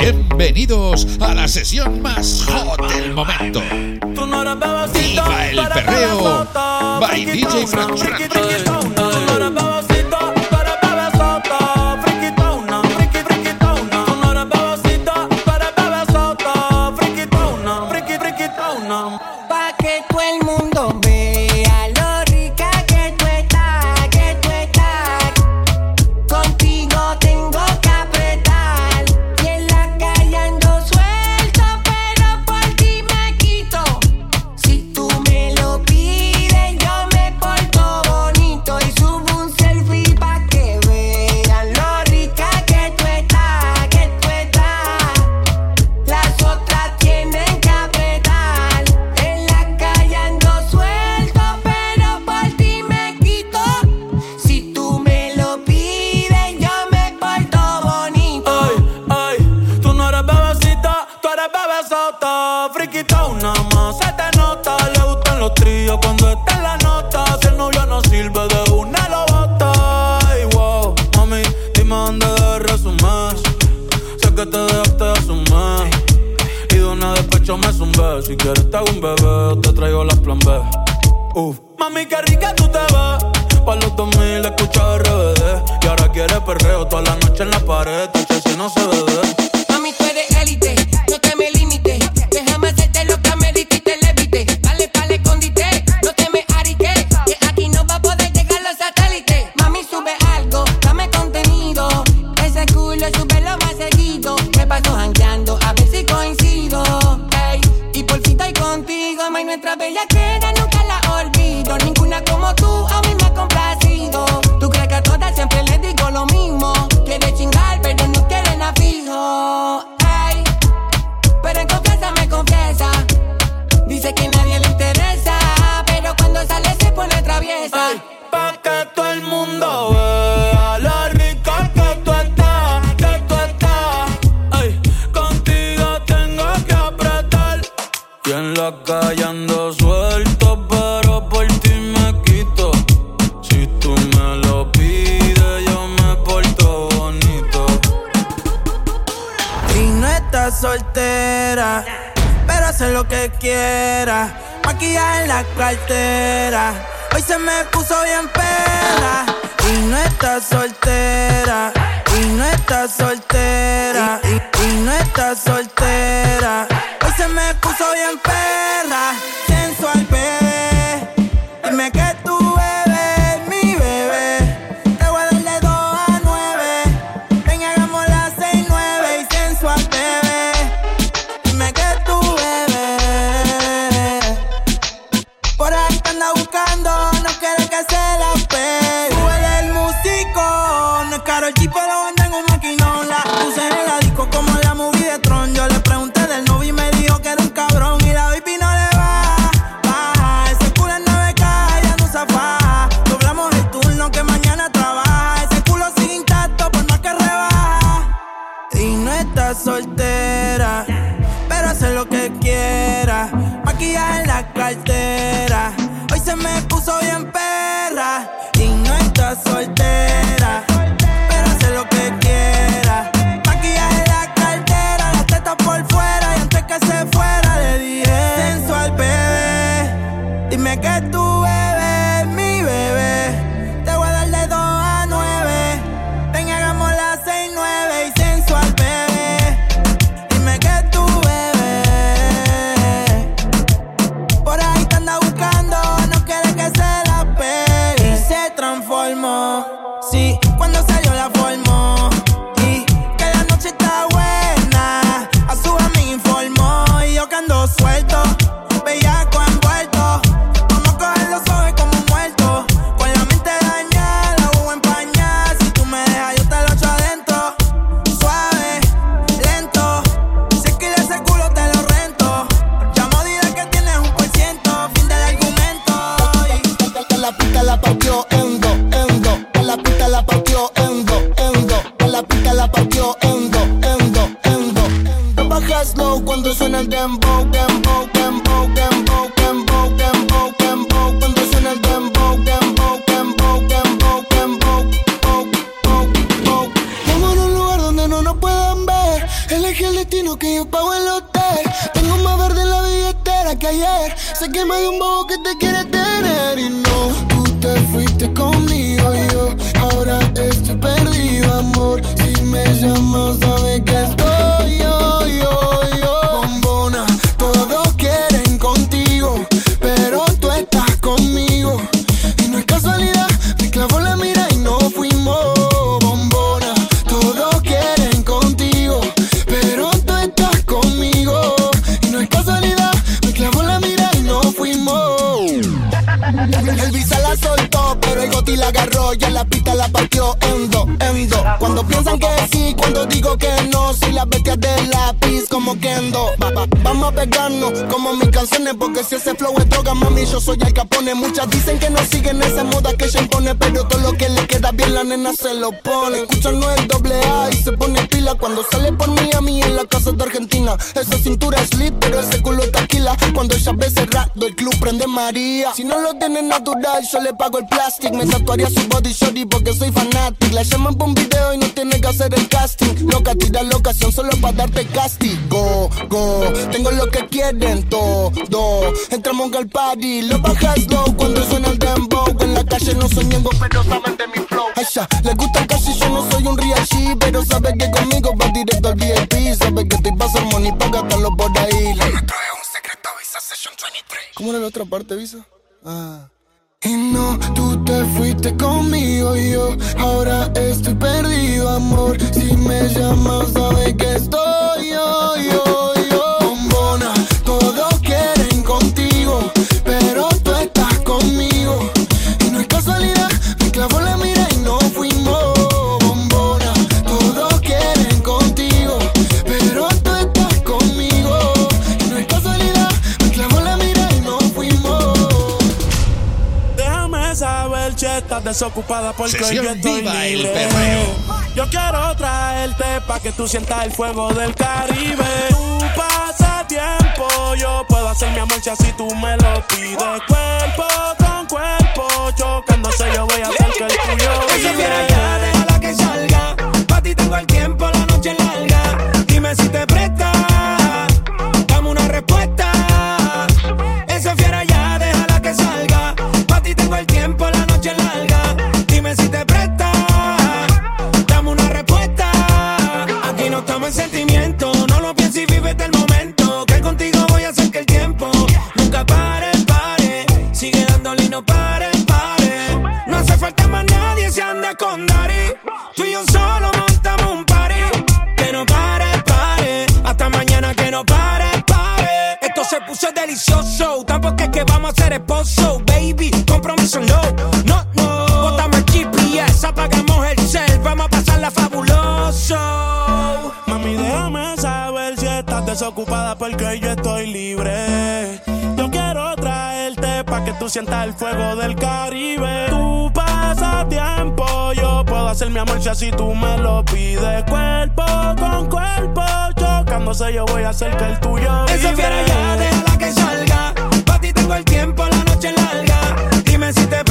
Bienvenidos a la sesión más hot del momento. Viva el perreo. by DJ Frank soltera, pero hace lo que quiera. Maquillaje en la cartera, hoy se me puso bien pera. Y no está soltera, y no está soltera, y, y no está soltera. Hoy se me puso bien perra. Sé que me dio un bobo que te quiere tener. Y no, tú te fuiste conmigo y yo ahora estoy perdido, amor. Si me llamas, a como mis canciones, porque si ese flow es droga, mami, yo soy el capone. Muchas dicen que no siguen esa moda que se impone, pero todo lo que le queda bien la nena se lo pone. Escuchan no es doble A y se pone pila cuando sale por Miami en la casa de Argentina. Esa cintura es lit, pero ese culo taquila. Cuando ella ve cerrado, el club prende María. Si no lo tiene natural, yo le pago el plastic. Me tatuaría su body shorty porque soy fanatic. La llaman por un video y no tiene que hacer el casting. Loca, tira la ocasión solo para darte castigo. Go, tengo lo que quieren todo. Entramos al party, lo bajas low cuando suena el dembow. En la calle no soy ñengo, pero saben de mi flow. Ay, ya, le gusta casi, yo no soy un real pero sabe que conmigo va directo al VIP. Sabe que estoy pasando money para gastarlo por ahí. Le trae un secreto Visa Session 23. ¿Cómo era la otra parte, Visa? Ah. Y no, tú te fuiste conmigo y yo ahora estoy perdido, amor. Si me llamas, sabes que estoy yo, yo, estás desocupada porque hoy yo estoy Viva el libre. Perreo. Yo quiero traerte pa' que tú sientas el fuego del Caribe. Tú pasa tiempo, yo puedo hacer mi amor si así tú me lo pides. Cuerpo con cuerpo, chocándose yo voy a hacer que el tuyo ya, déjala que salga. Pa' ti tengo el tiempo, la noche es larga. Dime si te presta. Delicioso. Tampoco es que vamos a ser esposo, baby. Compromiso no, no, no. Botamos el GPS, apagamos el cel. Vamos a pasarla fabuloso. Mami, déjame saber si estás desocupada porque yo estoy libre. Yo quiero traerte pa' que tú sientas el fuego del Caribe. Tú pasas tiempo, yo puedo hacer mi amor si así tú me lo pides. Cuerpo con cuerpo, chocándose yo voy a hacer que el tuyo vive. fiera ya, déjala que salga. Tengo el tiempo, la noche larga. Dime si te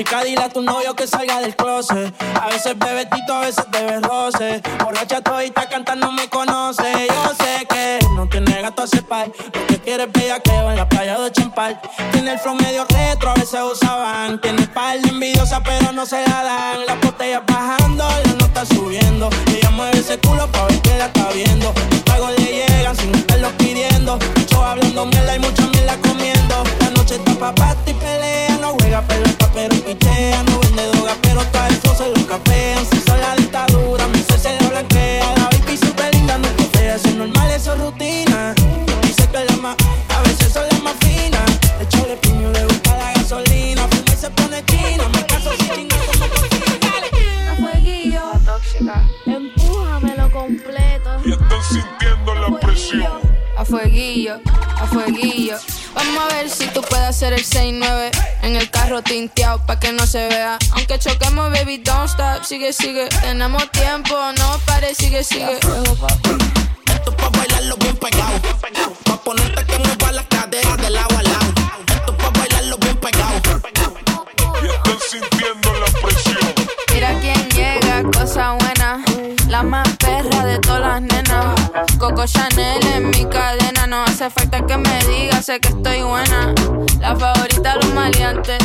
chica, dile a tu novio que salga del closet. A veces bebe tito, a veces bebe roce. Borracha todita cantando me conoce. Yo sé que no tiene gato a cepar. Lo que quiere es bellaqueo en la playa de Champal. Tiene el flow medio retro, a veces usaban. Tiene par de envidiosa, pero no se la dan. Las botellas bajando, la nota subiendo. Ella mueve ese culo pa' ver que la está viendo. Los pagos le llegan sin estarlos pidiendo. Mucho hablando mierda y mucha mierda comiendo. La noche está pa' si tú puedes hacer el 6-9 en el carro tinteado pa' que no se vea. Aunque choquemos, baby, don't stop. Sigue, sigue. Tenemos tiempo, no pare, sigue, sigue. Esto es pa' bailarlo bien pegado. Pa' ponerte que mueva las caderas de lado a lado. Esto es pa' bailarlo bien pegado. Y están sintiendo la presión. Mira quién llega, cosa buena. La más perra de todas las nenas. Coco Chanel en mi cadena. No hace falta que me diga, sé que estoy buena. La favorita de los maleantes.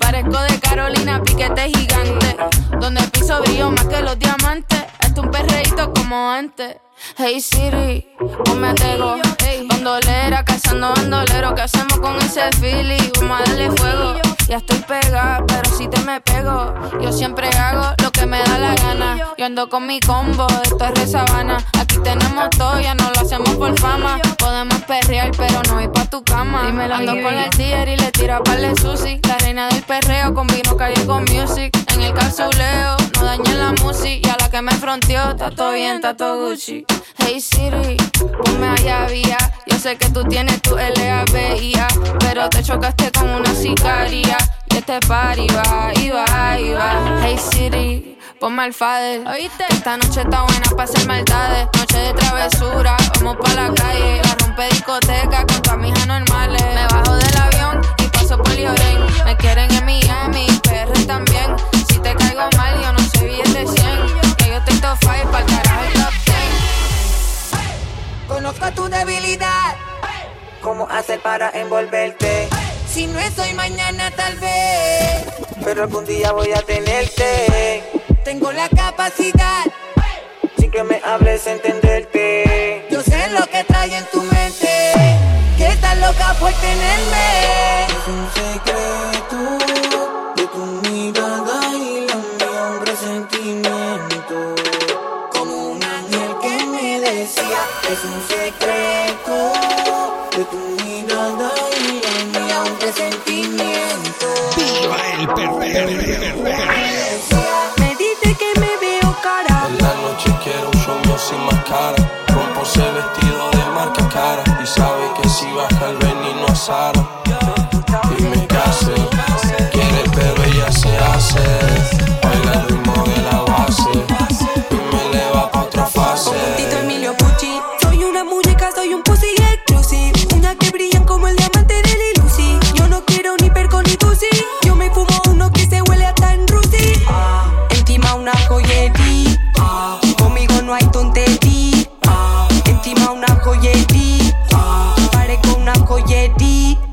Parezco de Carolina, piquete gigante. Donde el piso brilló más que los diamantes. Esto un perreíto como antes. Hey Siri, ponme a tego. Hey, bandolera, cazando bandolero. ¿Qué hacemos con ese feeling? Vamos a darle fuego. Ya estoy pegada, pero si te me pego. Yo siempre hago lo que me da la gana. Yo ando con mi combo, esto es re sabana. Aquí tenemos todo, ya no lo hacemos por fama. Podemos perrear, pero no ir pa' tu cama. Ando con el dealer y le tiro a de sushi. La reina del perreo con vino calle con music. En el calzuleo, no dañen la música. Y a la que me fronteó, está todo bien, está todo Gucci. Hey Siri, ponme allá vía. Sé que tú tienes tu LABIA, pero te chocaste con una sicaria. Y este party va, y va, y va. Hey Siri, ponme al fader. ¿Oíste? Esta noche está buena para hacer maldades. Noche de travesura, vamos pa' la calle. A romper discoteca con camisas normales. Me bajo del avión y paso por Lloren. Me quieren en Miami, PR también. Si te caigo mal, yo no soy billete 100. Que yo top 5 para carajo el top 10. Conozco tu debilidad. cómo hacer para envolverte. Si no es hoy, mañana tal vez. Pero algún día voy a tenerte. Tengo la capacidad. Sin que me hables, entenderte. Yo sé lo que trae en tu mente. Que estás loca por tenerme. Es un secreto pasar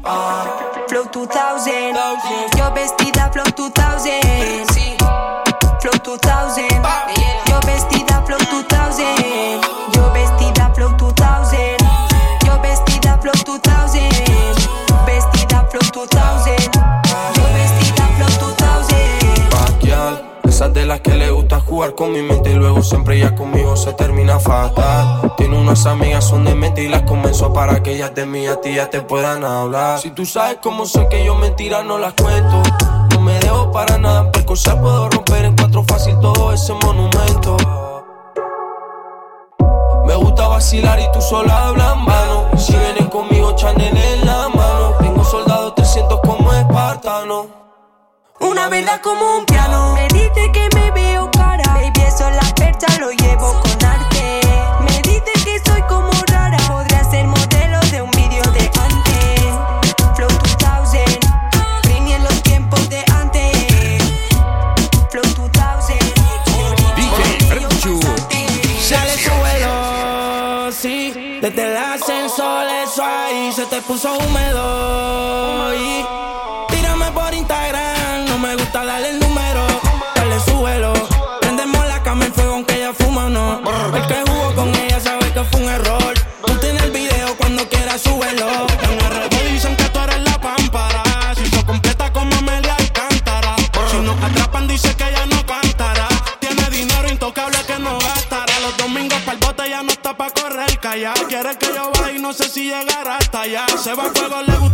joyería. Flow 2000. Yo vestida Flow 2000. Flow 2000. Yo vestida Flow 2000. Yo vestida Flow 2000. Yo vestida Flow 2000. Vestida Flow 2000. Yo vestida Flow 2000. Paquial, esas de las que le gusta jugar con mi mente y luego siempre ya conmigo se termina fatal. Tiene unas amigas son de mente y las convenzo para que ellas de mí a ti ya te puedan hablar. Si tú sabes cómo sé que yo mentira no las cuento. No me dejo para nada, por cosas puedo romper en cuatro fácil todo ese monumento. Me gusta vacilar y tú sola hablas en vano. Si vienes conmigo, Chanel en la mano. Tengo soldados 300 como espartano. Una verdad como un piano. Me dice que me veo cara. Baby, eso la percha lo llevo con arte. Me dice que soy como rara. Podría ser modelo de un vídeo de antes. Flow 2000. Britney en los tiempos de antes. Flow 2000. DJ Franchu. Dale suelo, sí. Desde el ascensor, eso ahí se te puso húmedo. Callado. Quiere que yo vaya y no sé si llegará hasta allá. Se va a fuego, le gusta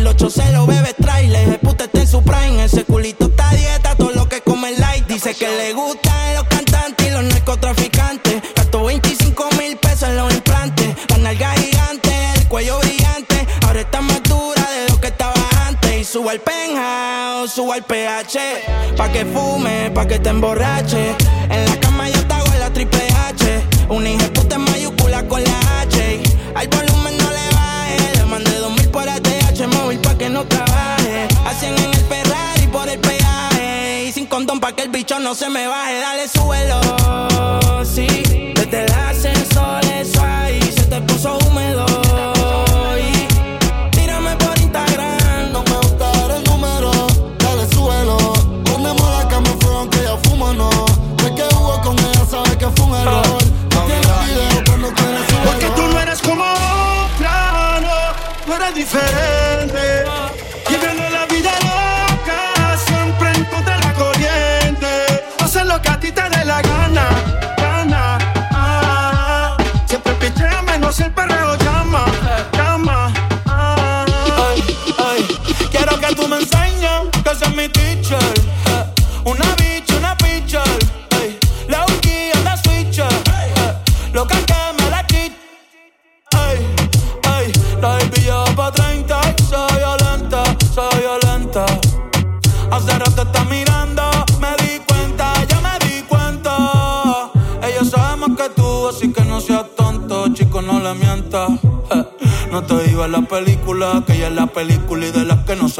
baile, ocho se lo bebe trailer. El puta está en su prime, ese culito está dieta, todo lo que come light. Dice que le gustan los cantantes y los narcotraficantes. Gastó 25 mil pesos en los implantes. La nalga gigante, el cuello brillante. Ahora está más dura de lo que estaba antes. Y suba al penthouse, suba al PH. Pa' que fume, pa' que te emborrache. En la que el bicho no se me baje, dale suelo. Sí, desde el ascensor eso ahí se te puso húmedo. Tírame por Instagram, no me gusta el número, dale suelo. Una mola que me fue aunque ella fuma no. De que hubo con ella sabe que fue un ah. error. No video cuando Porque tú no eres como otra, no, no eres diferente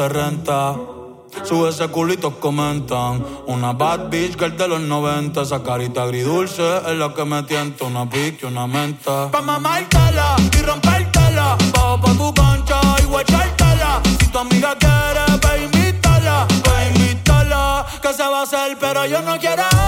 se renta. Sube ese culito, comentan. Una bad bitch girl de los 90. Esa carita agridulce es la que me tienta. Una pique, una menta. Pa' mamártela y rompértela. Bajo pa' tu cancha y guachártela. Si tu amiga quiere, pa' invítala. Pa' invítala. Que se va a hacer, pero yo no quiero.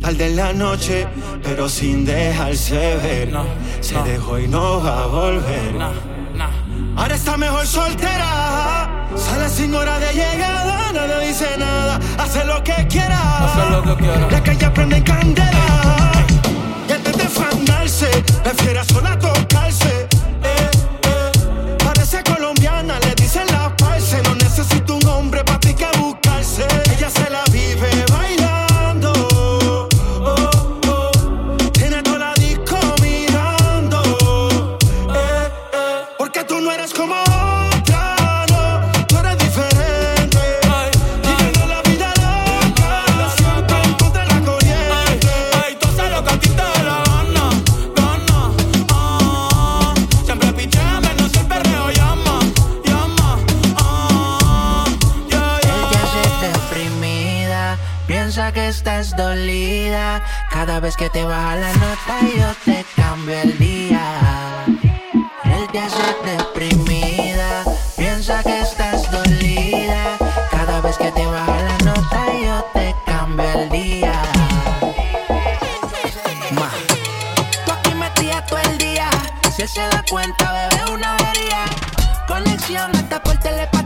Tal de la noche, pero sin dejarse ver. Se dejó y no va a volver. Ahora está mejor soltera. Sale sin hora de llegada, nadie dice nada. Hace lo que quiera. Hace lo que. La calle prende candela. Y antes de fanarse, prefiere sola tocarse. Cada vez que te baja la nota yo te cambio el día. Él te hace deprimida, piensa que estás dolida. Cada vez que te baja la nota yo te cambio el día. Ma, tú aquí metida todo el día. Si él se da cuenta, bebé, una avería. Conexión hasta por teléfono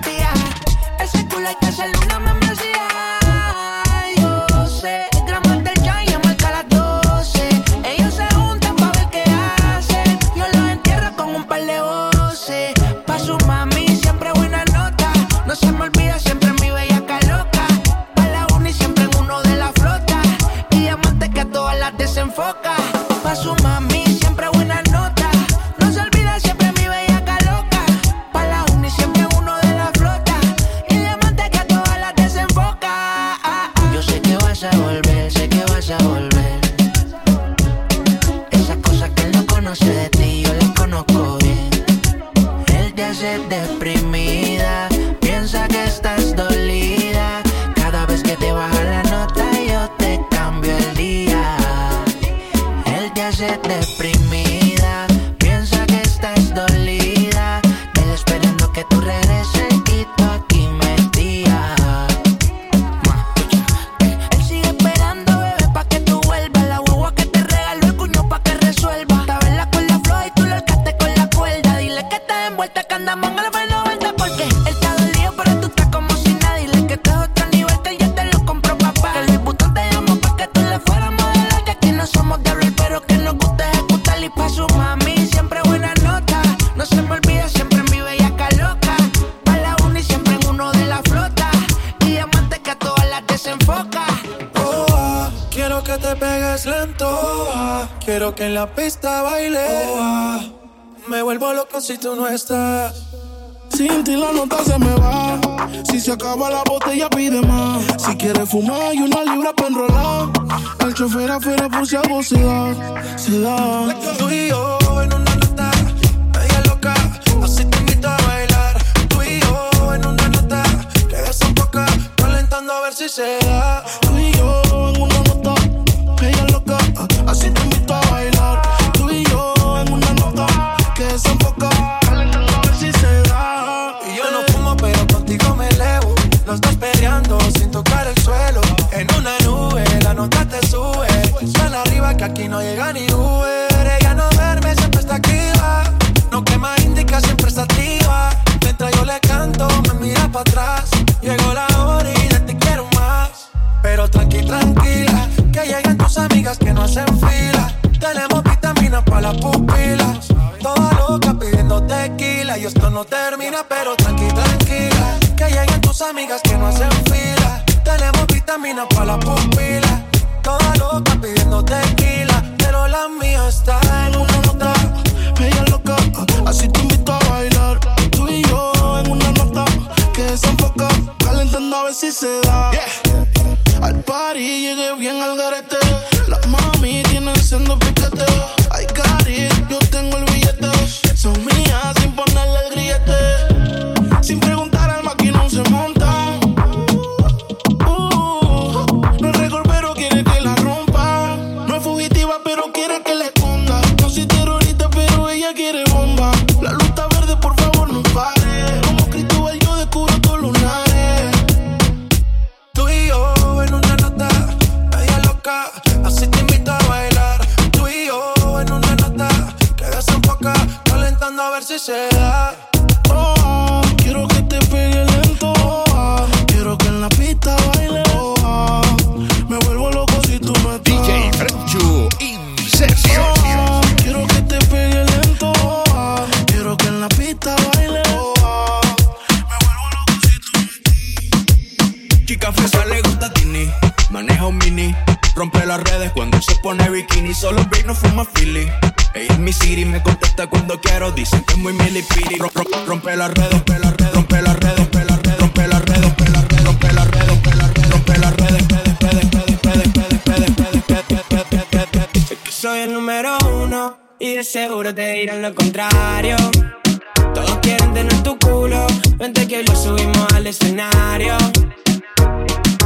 Quiero que en la pista baile. Oh, ah. Me vuelvo loco si tú no estás. Sin ti la nota se me va. Si se acaba la botella, pide más. Si quieres fumar, hay una libra para enrolar. El chofer afuera por si algo se da. Se da. Tú y yo se da. Quiero, dicen que es muy milipiri. Rom- rom- Rompe las redes, rompe las redes, rompe las redes, rompe las redes, rompe las redes, rompe las redes, rompe las redes, rompe redes, rompe soy el número uno y de seguro te dirán lo contrario. Todos quieren tener tu culo, vente que lo subimos al escenario.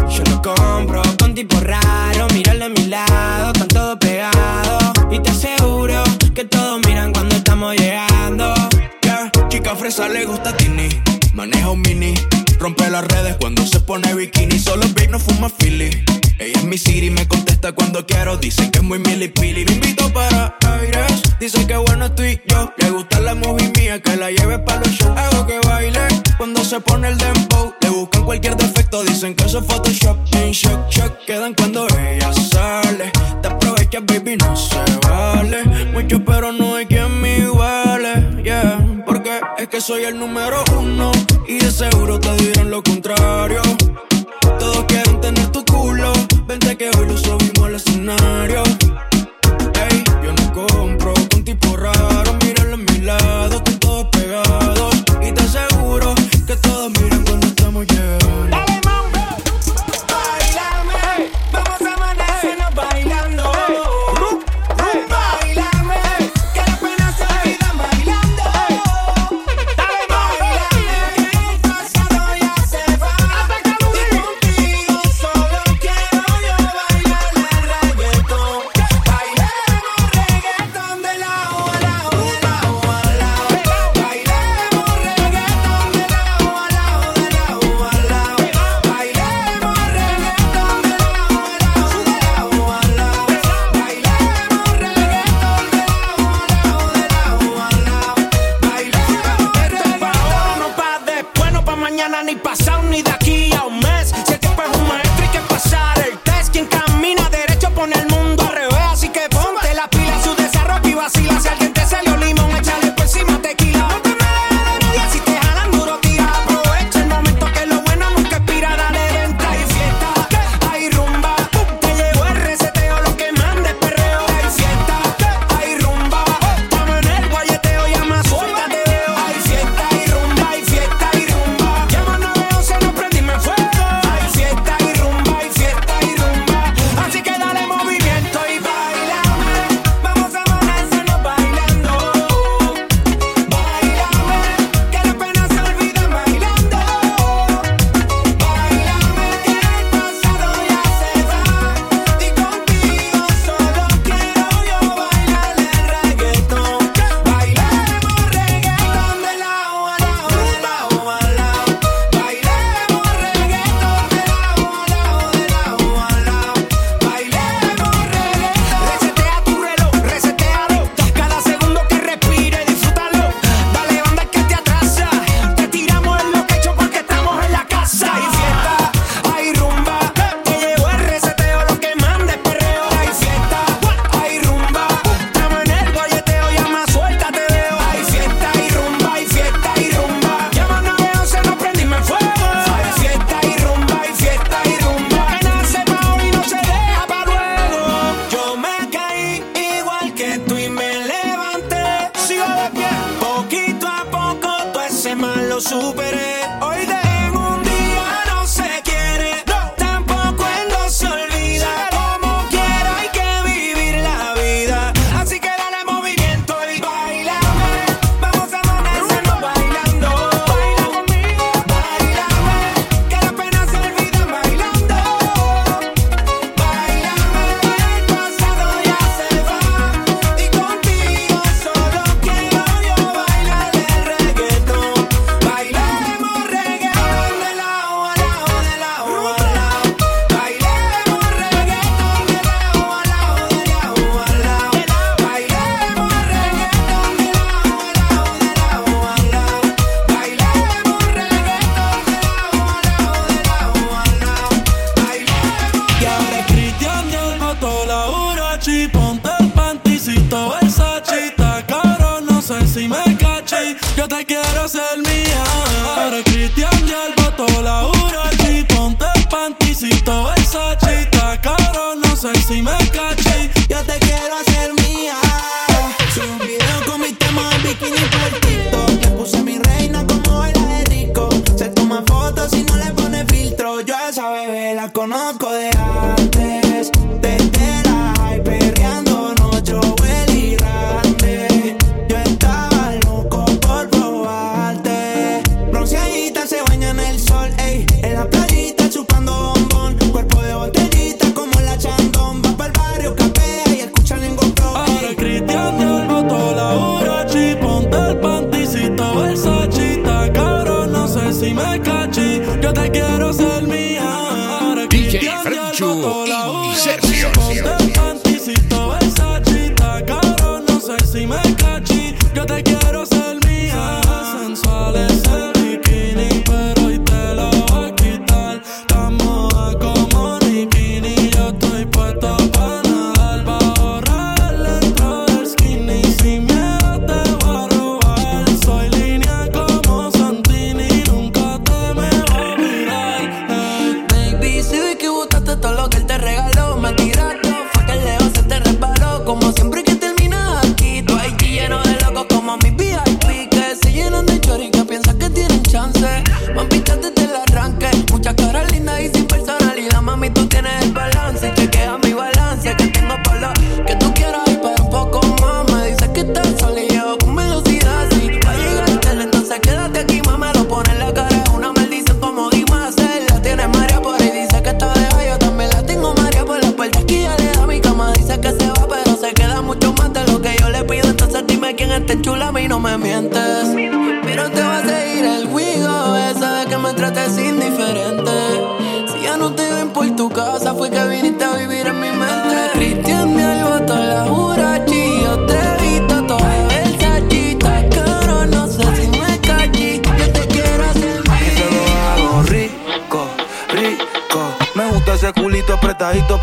Yo no compro con tipo raro, míralo a mi lado, están todos pegados. Y te aseguro que todos miran cuando estamos llegando. Yeah, chica fresa le gusta Tini, maneja un mini, rompe las redes cuando se pone bikini, solo ve no fuma Philly. Ella es mi city, me contesta cuando quiero, dicen que es muy milipili. Me invito para aires, dicen que bueno estoy yo. Le gusta la movie mía, que la lleve para los shows. Hago que baile cuando se pone el dembow. Le buscan cualquier defecto, dicen que eso es Photoshop. En shock, shock, quedan cuando ella sale. Te aprovechas, baby, no se vale. Mucho, pero no hay quien me iguale. Yeah, porque es que soy el número uno. Y de seguro te dirán lo contrario. Todos quieren tener tu culo. Vente que hoy lo subimos al escenario. Ey, yo no compro con tipo raro.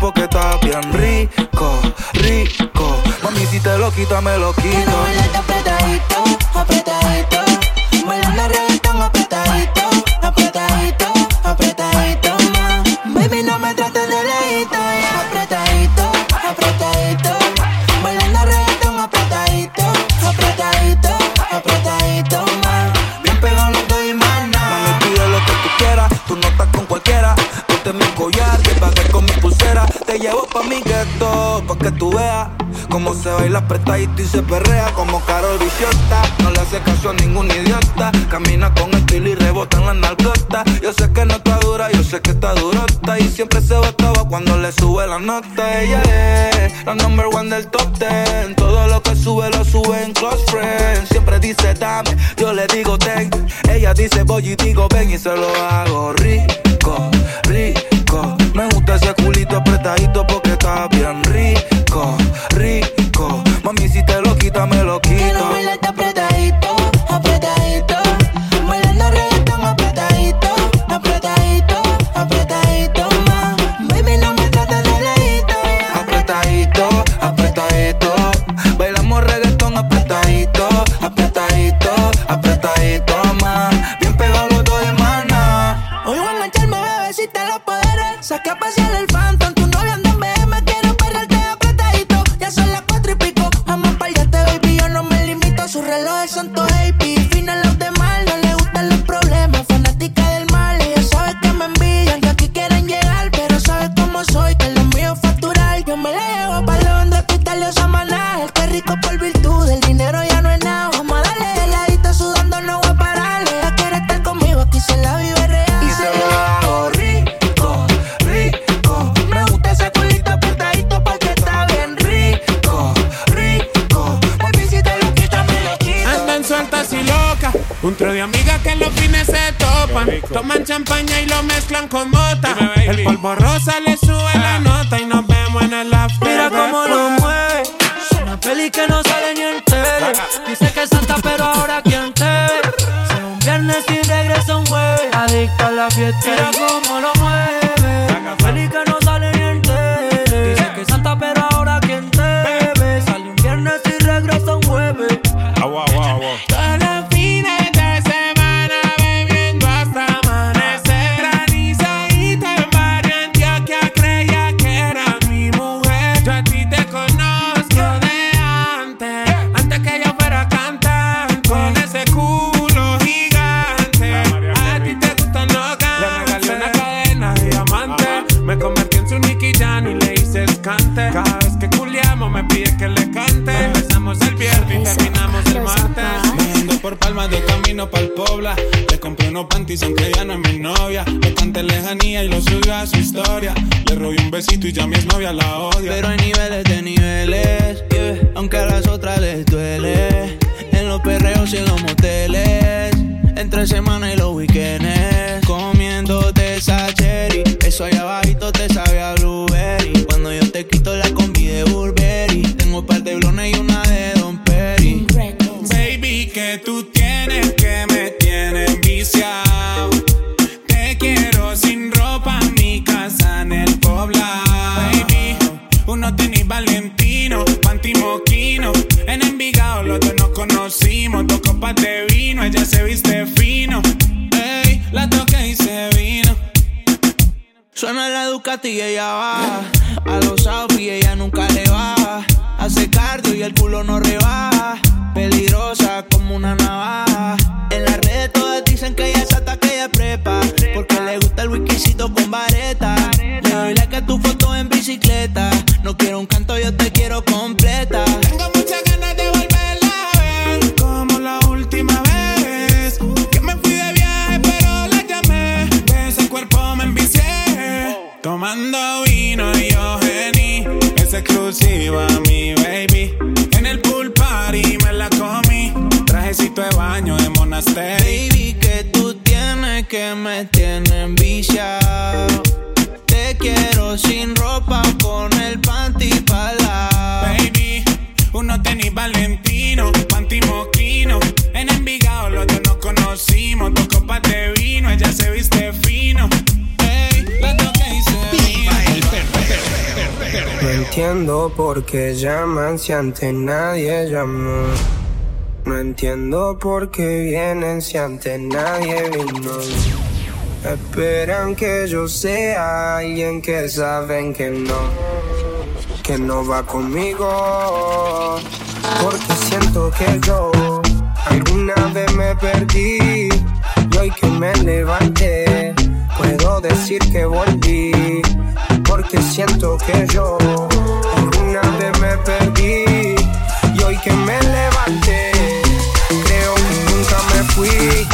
porque está bien rico, rico. Mami, si te lo quita, me lo quito. y se perrea como Carol Bichota. No le hace caso a ningún idiota. Camina con estilo y rebota en la narcota. Yo sé que no está dura, yo sé que está durota. Y siempre se botaba cuando le sube la nota. Ella es la number qué llaman si antes nadie llamó. No entiendo por qué vienen si antes nadie vino. Esperan que yo sea alguien que saben que no, que no va conmigo. Porque siento que yo alguna vez me perdí y hoy que me levanté puedo decir que volví. Porque siento que yo perdí y hoy que me levanté creo que nunca me fui.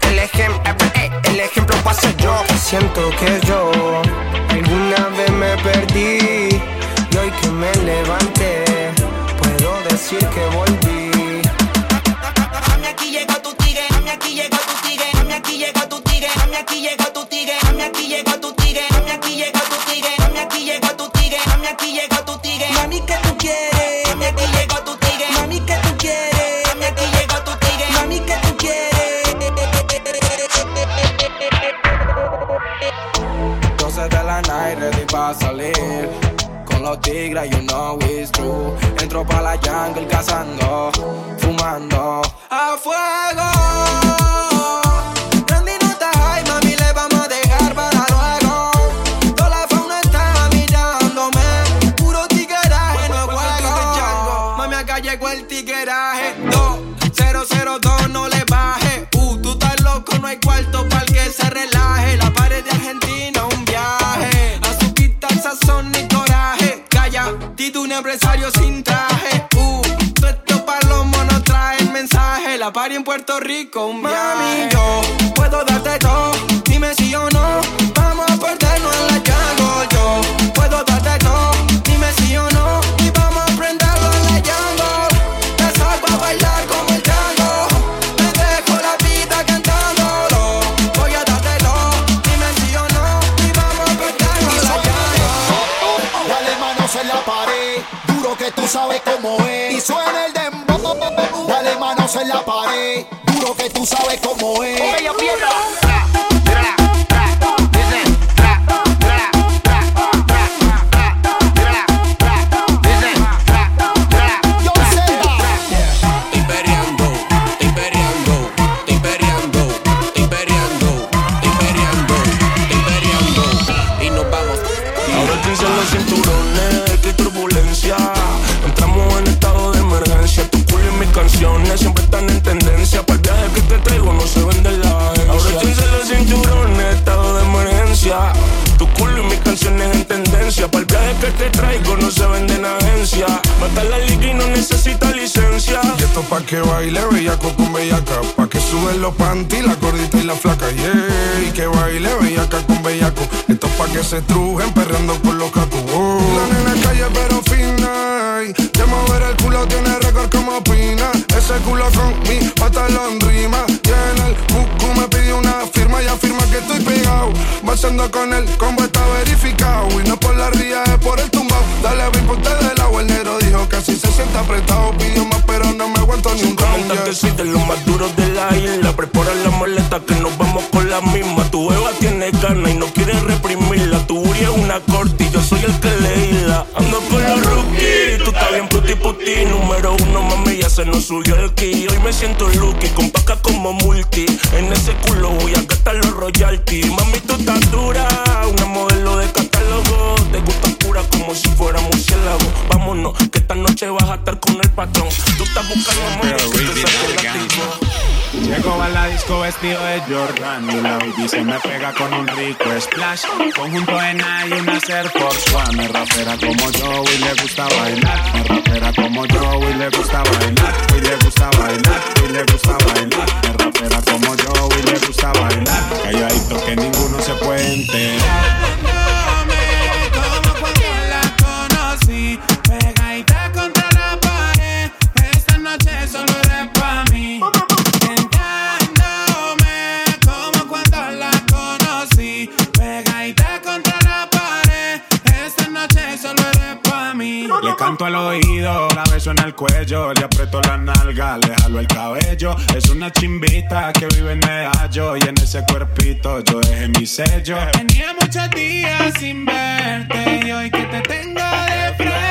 eh, el ejemplo, el pasa yo. Siento que yo alguna vez me perdí. Y hoy que me levanté, puedo decir que volví. Dame aquí llegó tu tigre, dame aquí llegó tu tigre, dame aquí llegó tu tigre, dame aquí llegó tu tigre, dame aquí llegó tu tigre, dame aquí llegó tu tigre, dame aquí llegó tu tigre, dame aquí llegó tu tigre. Mami que pa' salir. Con los tigres, you know it's true. Entro pa' la jungle cazando, fumando a Tito, un empresario sin traje. Uh, todo esto para los monos trae el mensaje. La party en Puerto Rico, un. Mami, yo puedo darte todo. Dime si o en la pared, duro que tú sabes cómo es. Necesita licencia. Y esto pa' que baile bellaco con bellaca. Pa' que suben los panty, la gordita y la flaca. Yeah, y que baile bellaca con bellaco. Esto pa' que se trujen perreando con los cacos. Oh. La nena calle pero fina. De mover el culo tiene récord como Pina. Ese culo con mi pantalón rima. Y en el cucu me pidió una firma Y afirma que estoy pegado Basando con el combo está verificado Y no por la ría, es por el tumbao. Dale bien ponte del agua, el dijo que así se siente apretado Pidió más pero no me aguanto ni un round yeah. soy de los más duros de la isla. Prepara la maleta que nos vamos con la misma. Tu beba tiene ganas y no quiere reprimirla. Tu Uri es una corte y yo soy el que le hila. Ando con los rookies, tú estás bien puti puti. Número uno, mami, ya se nos subió el ki. Hoy me siento lucky, con paca como multi. En ese culo voy a gastar los royalties. Mami, tú estás dura, una modelo de catálogo. Te gusta como si fuera murciélago. Vámonos, que esta noche vas a estar con el patrón. Tú estás buscando amor, que te saque Llego a la disco vestido de Jordan y la baby se me pega con un rico splash. Conjunto en y una Air Force One. Me rapera como yo y le gusta bailar. Me rapera como yo y le gusta bailar. Medallo. Y en ese cuerpito yo dejé mi sello. Tenía muchos días sin verte. Y hoy que te tengo de frente,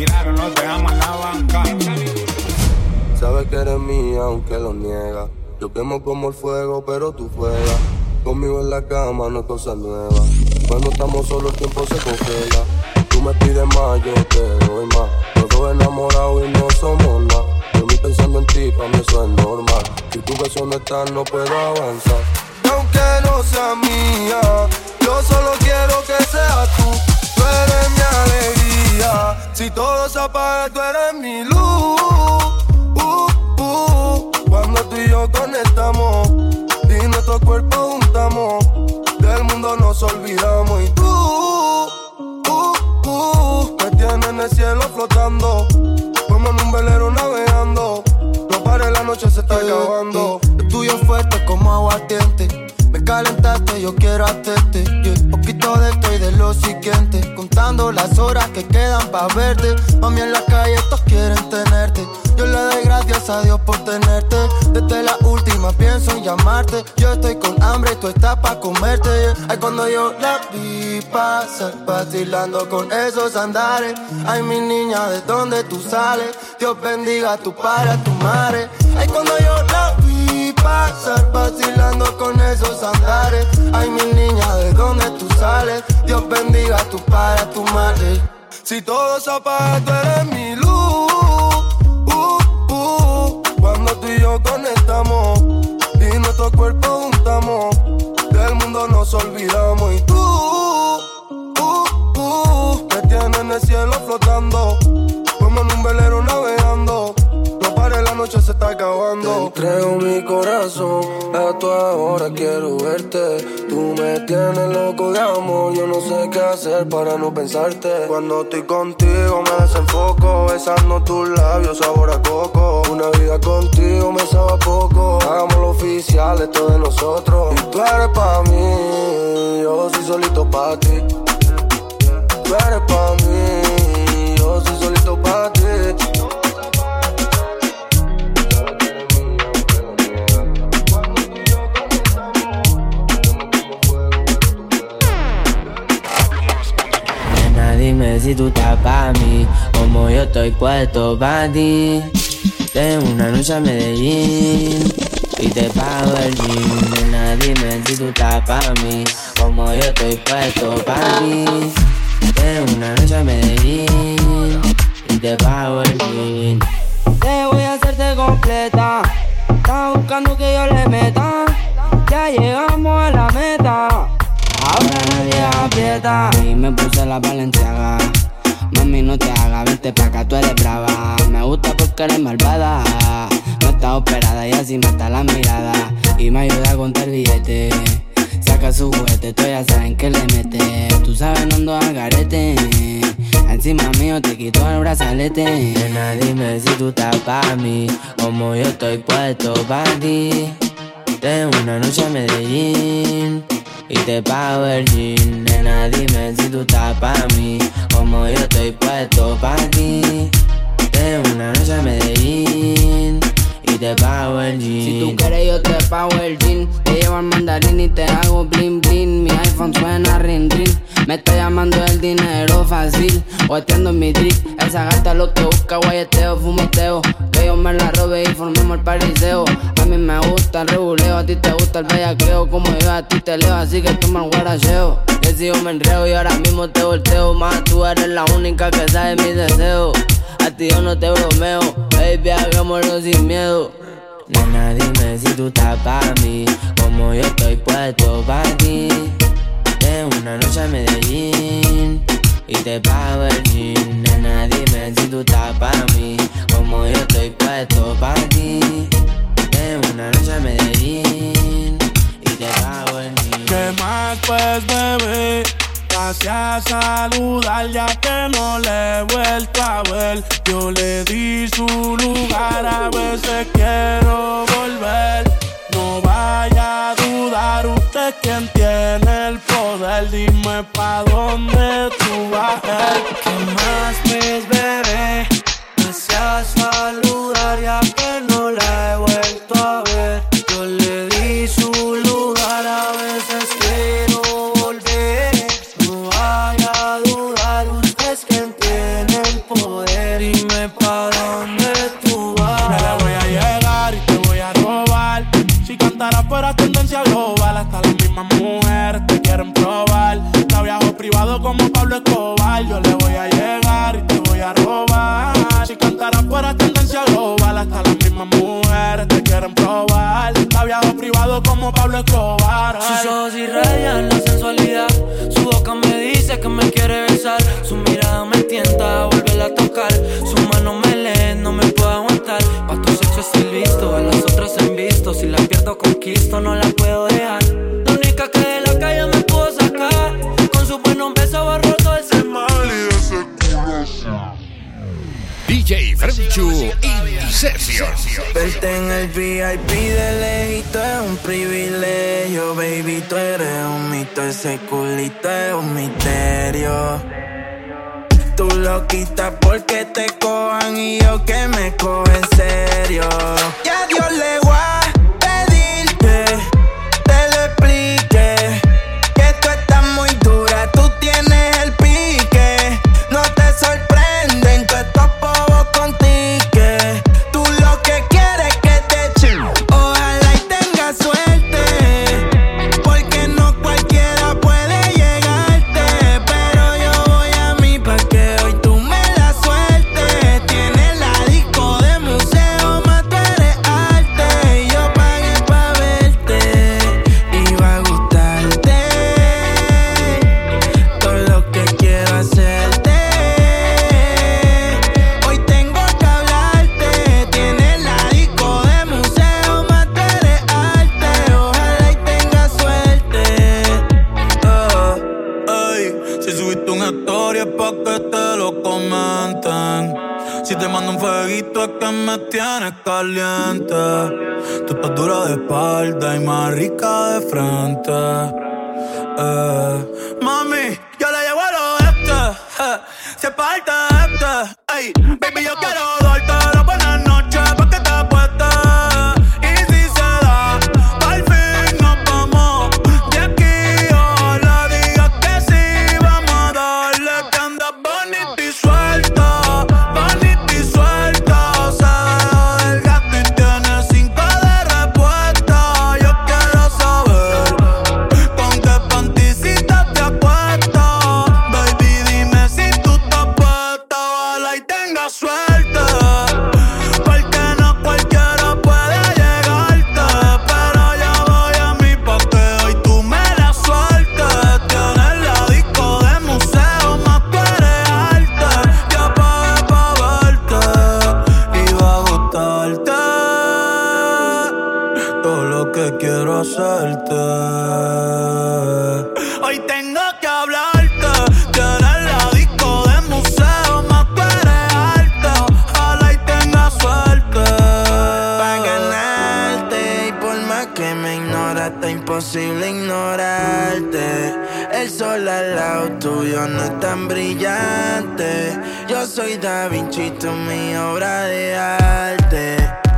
Tiraron los dejamos en la banca. sabes que eres mía, aunque lo niega. Yo quemo como el fuego, pero tú fuegas. Conmigo en la cama no es cosa nueva. Cuando estamos solos el tiempo se congela. Tú me pides más, yo te doy más. Los dos enamorados y no somos nada. Yo me pensando en ti, para mí eso es normal. Si tu beso no está, no puedo avanzar. Aunque no sea mía, yo solo quiero que seas tú. Tú eres mi alegría. Si todo se apaga, tú eres mi luz. Uh, uh. Cuando tú y yo conectamos y nuestros cuerpos juntamos, del mundo nos olvidamos. Y tú, uh, uh, me tienes en el cielo flotando, como en un velero navegando. No pare, la noche se está acabando. Lo tuyo fuerte como aguardiente. Me calentaste, yo quiero hacerte. Yeah. Poquito de esto y de lo siguiente. Contando las horas que quedan para verte. Mami, en la calle todos quieren tenerte. Yo le doy gracias a Dios por tenerte. Desde la última pienso en llamarte. Yo estoy con hambre y tú estás pa' comerte. yeah. Ay, cuando yo la vi pasar, vacilando con esos andares. Ay, mi niña, ¿de dónde tú sales? Dios bendiga a tu padre, a tu madre. Ay, cuando yo pasar, vacilando con esos andares. Ay, mi niña, ¿de dónde tú sales? Dios bendiga a tu padre, a tu madre. Si todo se apaga, tú eres mi luz. Uh, uh. Cuando tú y yo conectamos y nuestros cuerpos juntamos, del mundo nos olvidamos. Y tú, uh, uh, me tienes en el cielo flotando, como en un velero navegando. Noche se está acabando. Te entrego mi corazón, a tu ahora quiero verte. Tú me tienes loco de amor, yo no sé qué hacer para no pensarte. Cuando estoy contigo me desenfoco, besando tus labios, sabor a coco. Una vida contigo me sabe a poco. Hagámoslo oficial, esto de nosotros. Y tú eres pa' mí, yo soy solito pa' ti. Tú eres pa' mí, si tú estás pa' mí, como yo estoy puesto pa' ti. Tengo una noche a Medellín y te pago el jean. Nena, dime si tú estás pa' mí, como yo estoy puesto pa' ti. Tengo una noche a Medellín y te pago el jean. Te voy a hacerte completa. Estás buscando que yo le meta. Ya llegamos a la meta. Aprieta. Y me puse la valenciaga. Mami, no te hagas, vente pa' acá, tú eres brava. Me gusta porque eres malvada. No está operada y así mata la mirada. Y me ayuda a contar billete. Saca su juguete, tú ya saben que le mete. Tú sabes, no ando al garete. Encima mío te quito el brazalete. Nena, dime si tú estás pa' mí, como yo estoy puesto pa' ti. Tengo una noche a Medellín y te pago el jean. Nena, dime si tú estás pa' mí, como yo estoy puesto pa' ti. Tengo una noche a Medellín te pago el jean. Si tú quieres yo te pago el jean. Te llevo al mandarín y te hago bling bling. Mi iPhone suena ring ring Me está llamando el dinero fácil. Guateando en mi drip Esa gata lo que busca guayeteo, fumeteo Que yo me la robe y formemos el pariseo. A mí me gusta el rebuleo A ti te gusta el bellaqueo. Como yo a ti te leo Así que toma el guaracheo si yo me enreo y ahora mismo te volteo. Más tú eres la única que sabe mis deseos. A ti yo no te bromeo. Baby, hagámoslo sin miedo. Nena, dime si tú estás pa' mí, como yo estoy puesto pa' ti. Tengo una noche a Medellín. Y te pago el jean. Nena, dime si tú estás pa' mí, como yo estoy puesto pa' ti. Tengo una noche a Medellín ¿Qué más pues, bebé? Pasé a saludar ya que no le he vuelto a ver. Yo le di su lugar, a veces quiero volver. No vaya a dudar, usted quien tiene el poder. Dime pa' dónde tú vas. ¿Qué más pues, bebé? Pasé a saludar ya que no irradia la sensualidad. Su boca me dice que me quiere besar. Su mirada me tienta a volverla a tocar. Su mano me lee, no me puedo aguantar. Pa' tu sexo estoy listo, a las otras he visto. Si la pierdo, conquisto, no la puedo dejar. La única que de la calle me puedo sacar. Con su buenos besos, DJ Frenchu y Verte en el VIP de lejito es un privilegio, baby. Tú eres un mito, ese culito es un misterio. Tú lo quitas porque te cojan y yo que me cojo en serio. sofrendo Quiero suerte. Hoy tengo que hablarte, tú. Que ahora disco de museo más para alto. Hola y tengo suerte. Para ganarte. Y por más que me ignoras, está imposible ignorarte. El sol al lado tuyo no es tan brillante. Yo soy Da Vinci y tú, mi obra de arte.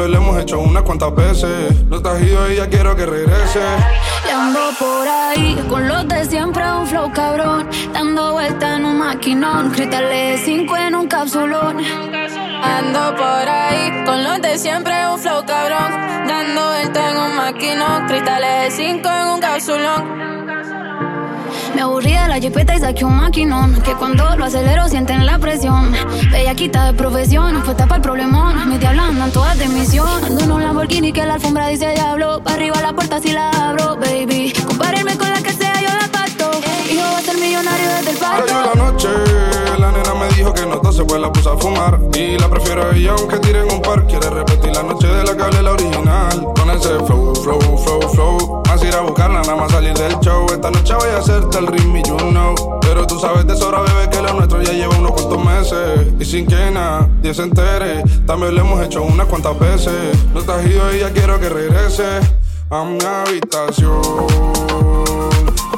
También lo hemos hecho unas cuantas veces. No estás ido y ya quiero que regrese. Ando por ahí con los de siempre, un flow cabrón. Dando vuelta en un maquinón. Cristales 5 en un capsulón. Ando por ahí con los de siempre, un flow cabrón. Dando vuelta en un maquinón. Cristales 5 en un capsulón. Me aburrí de la jipeta y saqué un maquinón Que cuando lo acelero sienten la presión Bellaquita de profesión, fue tapa el problemón Mi diabla andan todas de misión Ando en un Lamborghini que la alfombra dice diablo Pa' arriba la puerta si la abro, baby Compárenme con la que sea, yo la pacto Y yo voy a ser millonario desde el parto la noche, la nena me dijo que no se pues la puse a fumar. Y la prefiero a ella aunque tiren un par. Quiere repetir la noche de la cable, la original. Con ese flow, flow, flow, flow. Más ir a buscarla, nada más salir del show. Esta noche voy a hacerte el ritmo, you know. Pero tú sabes de sobra, bebé, que lo nuestro ya lleva unos cuantos meses. Y sin que nadie se entere, también lo hemos hecho unas cuantas veces. No estás ido y ya quiero que regrese a mi habitación.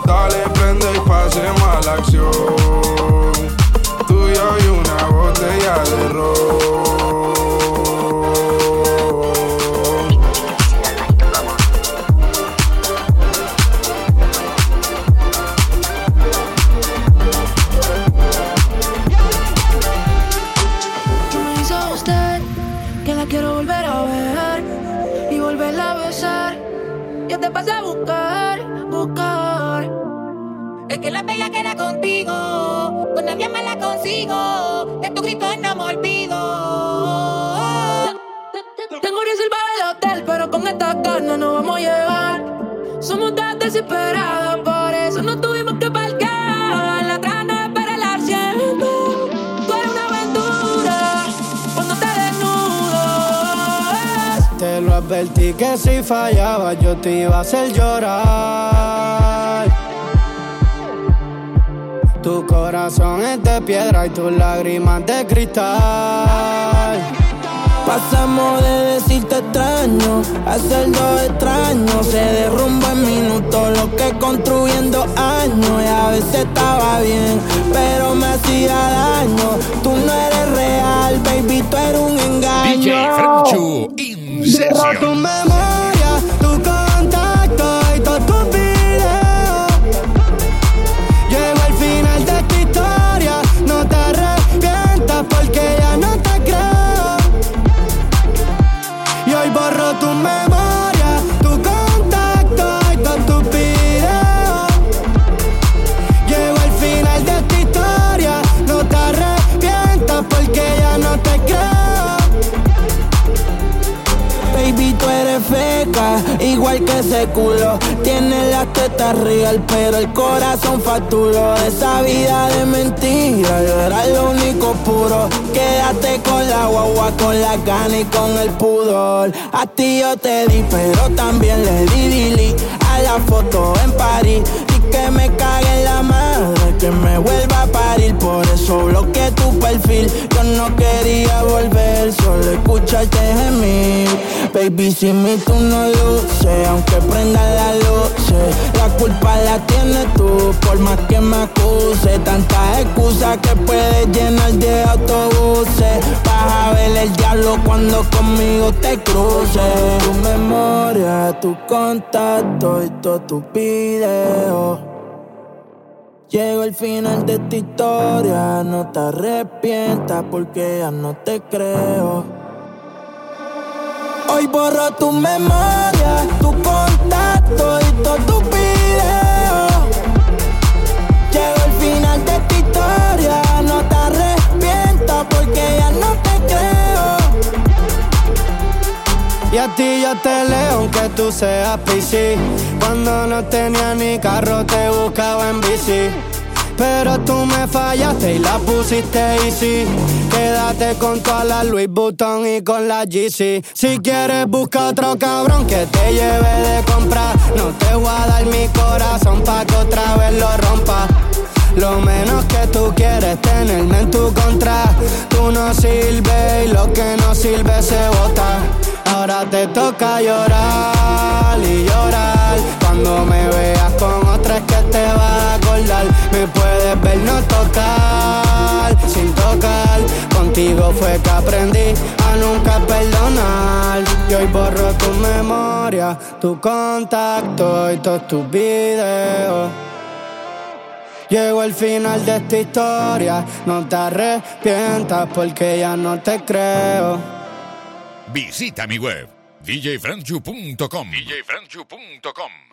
Dale, prende y pasemos a acción. Tú y yo y una botella de ron. Que la bella queda contigo, con nadie más la consigo. De tu grito no me olvido. Tengo reservado el hotel, pero con esta carne no vamos a llegar. Somos tan desesperadas, por eso no tuvimos que parquear. La trana para el asiento. Tú eres una aventura cuando te desnudas. Te lo advertí que si fallaba yo te iba a hacer llorar. Tu corazón es de piedra y tus lágrimas de cristal. Pasamos de decirte extraño a ser dos extraños. Se derrumba en minutos lo que construyendo años. Y a veces estaba bien, pero me hacía daño. Tú no eres real, baby, tú eres un engaño. DJ Franchu, igual que ese culo. Tienes las tetas real, pero el corazón facturó. Esa vida de mentira, yo era lo único puro. Quédate con la guagua, con la gana y con el pudor. A ti yo te di, pero también le di Lili a la foto en París. Y que me cague la madre, que me vuelva a parir. Por eso bloqueé tu perfil. Yo no quería volver, solo escucharte gemir. Baby, si mi tú no luces, aunque prenda la luz, la culpa la tienes tú, por más que me acuse. Tantas excusas que puedes llenar de autobuses. Vas a ver el diablo cuando conmigo te cruces. Tu memoria, tu contacto y todo tu video. Llegó el final de esta historia, no te arrepientas porque ya no te creo. Hoy borro tu memoria, tu contacto y todo tu video. Y a ti yo te leo aunque tú seas PC. Cuando no tenía ni carro te buscaba en bici. Pero tú me fallaste y la pusiste easy. Quédate con toda la Louis Vuitton y con la GC. Si quieres busca otro cabrón que te lleve de comprar. No te voy a dar mi corazón pa' que otra vez lo rompa. Lo menos que tú quieres tenerme en tu contra. Tú no sirves y lo que no sirve se bota. Ahora te toca llorar y llorar. Cuando me veas con otra es que te vas a acordar. Me puedes ver no tocar, sin tocar. Contigo fue que aprendí a nunca perdonar. Y hoy borro tu memoria, tu contacto y todos tus videos. Llegó el final de esta historia, no te arrepientas porque ya no te creo. Visita mi web djfranchu.com djfranchu.com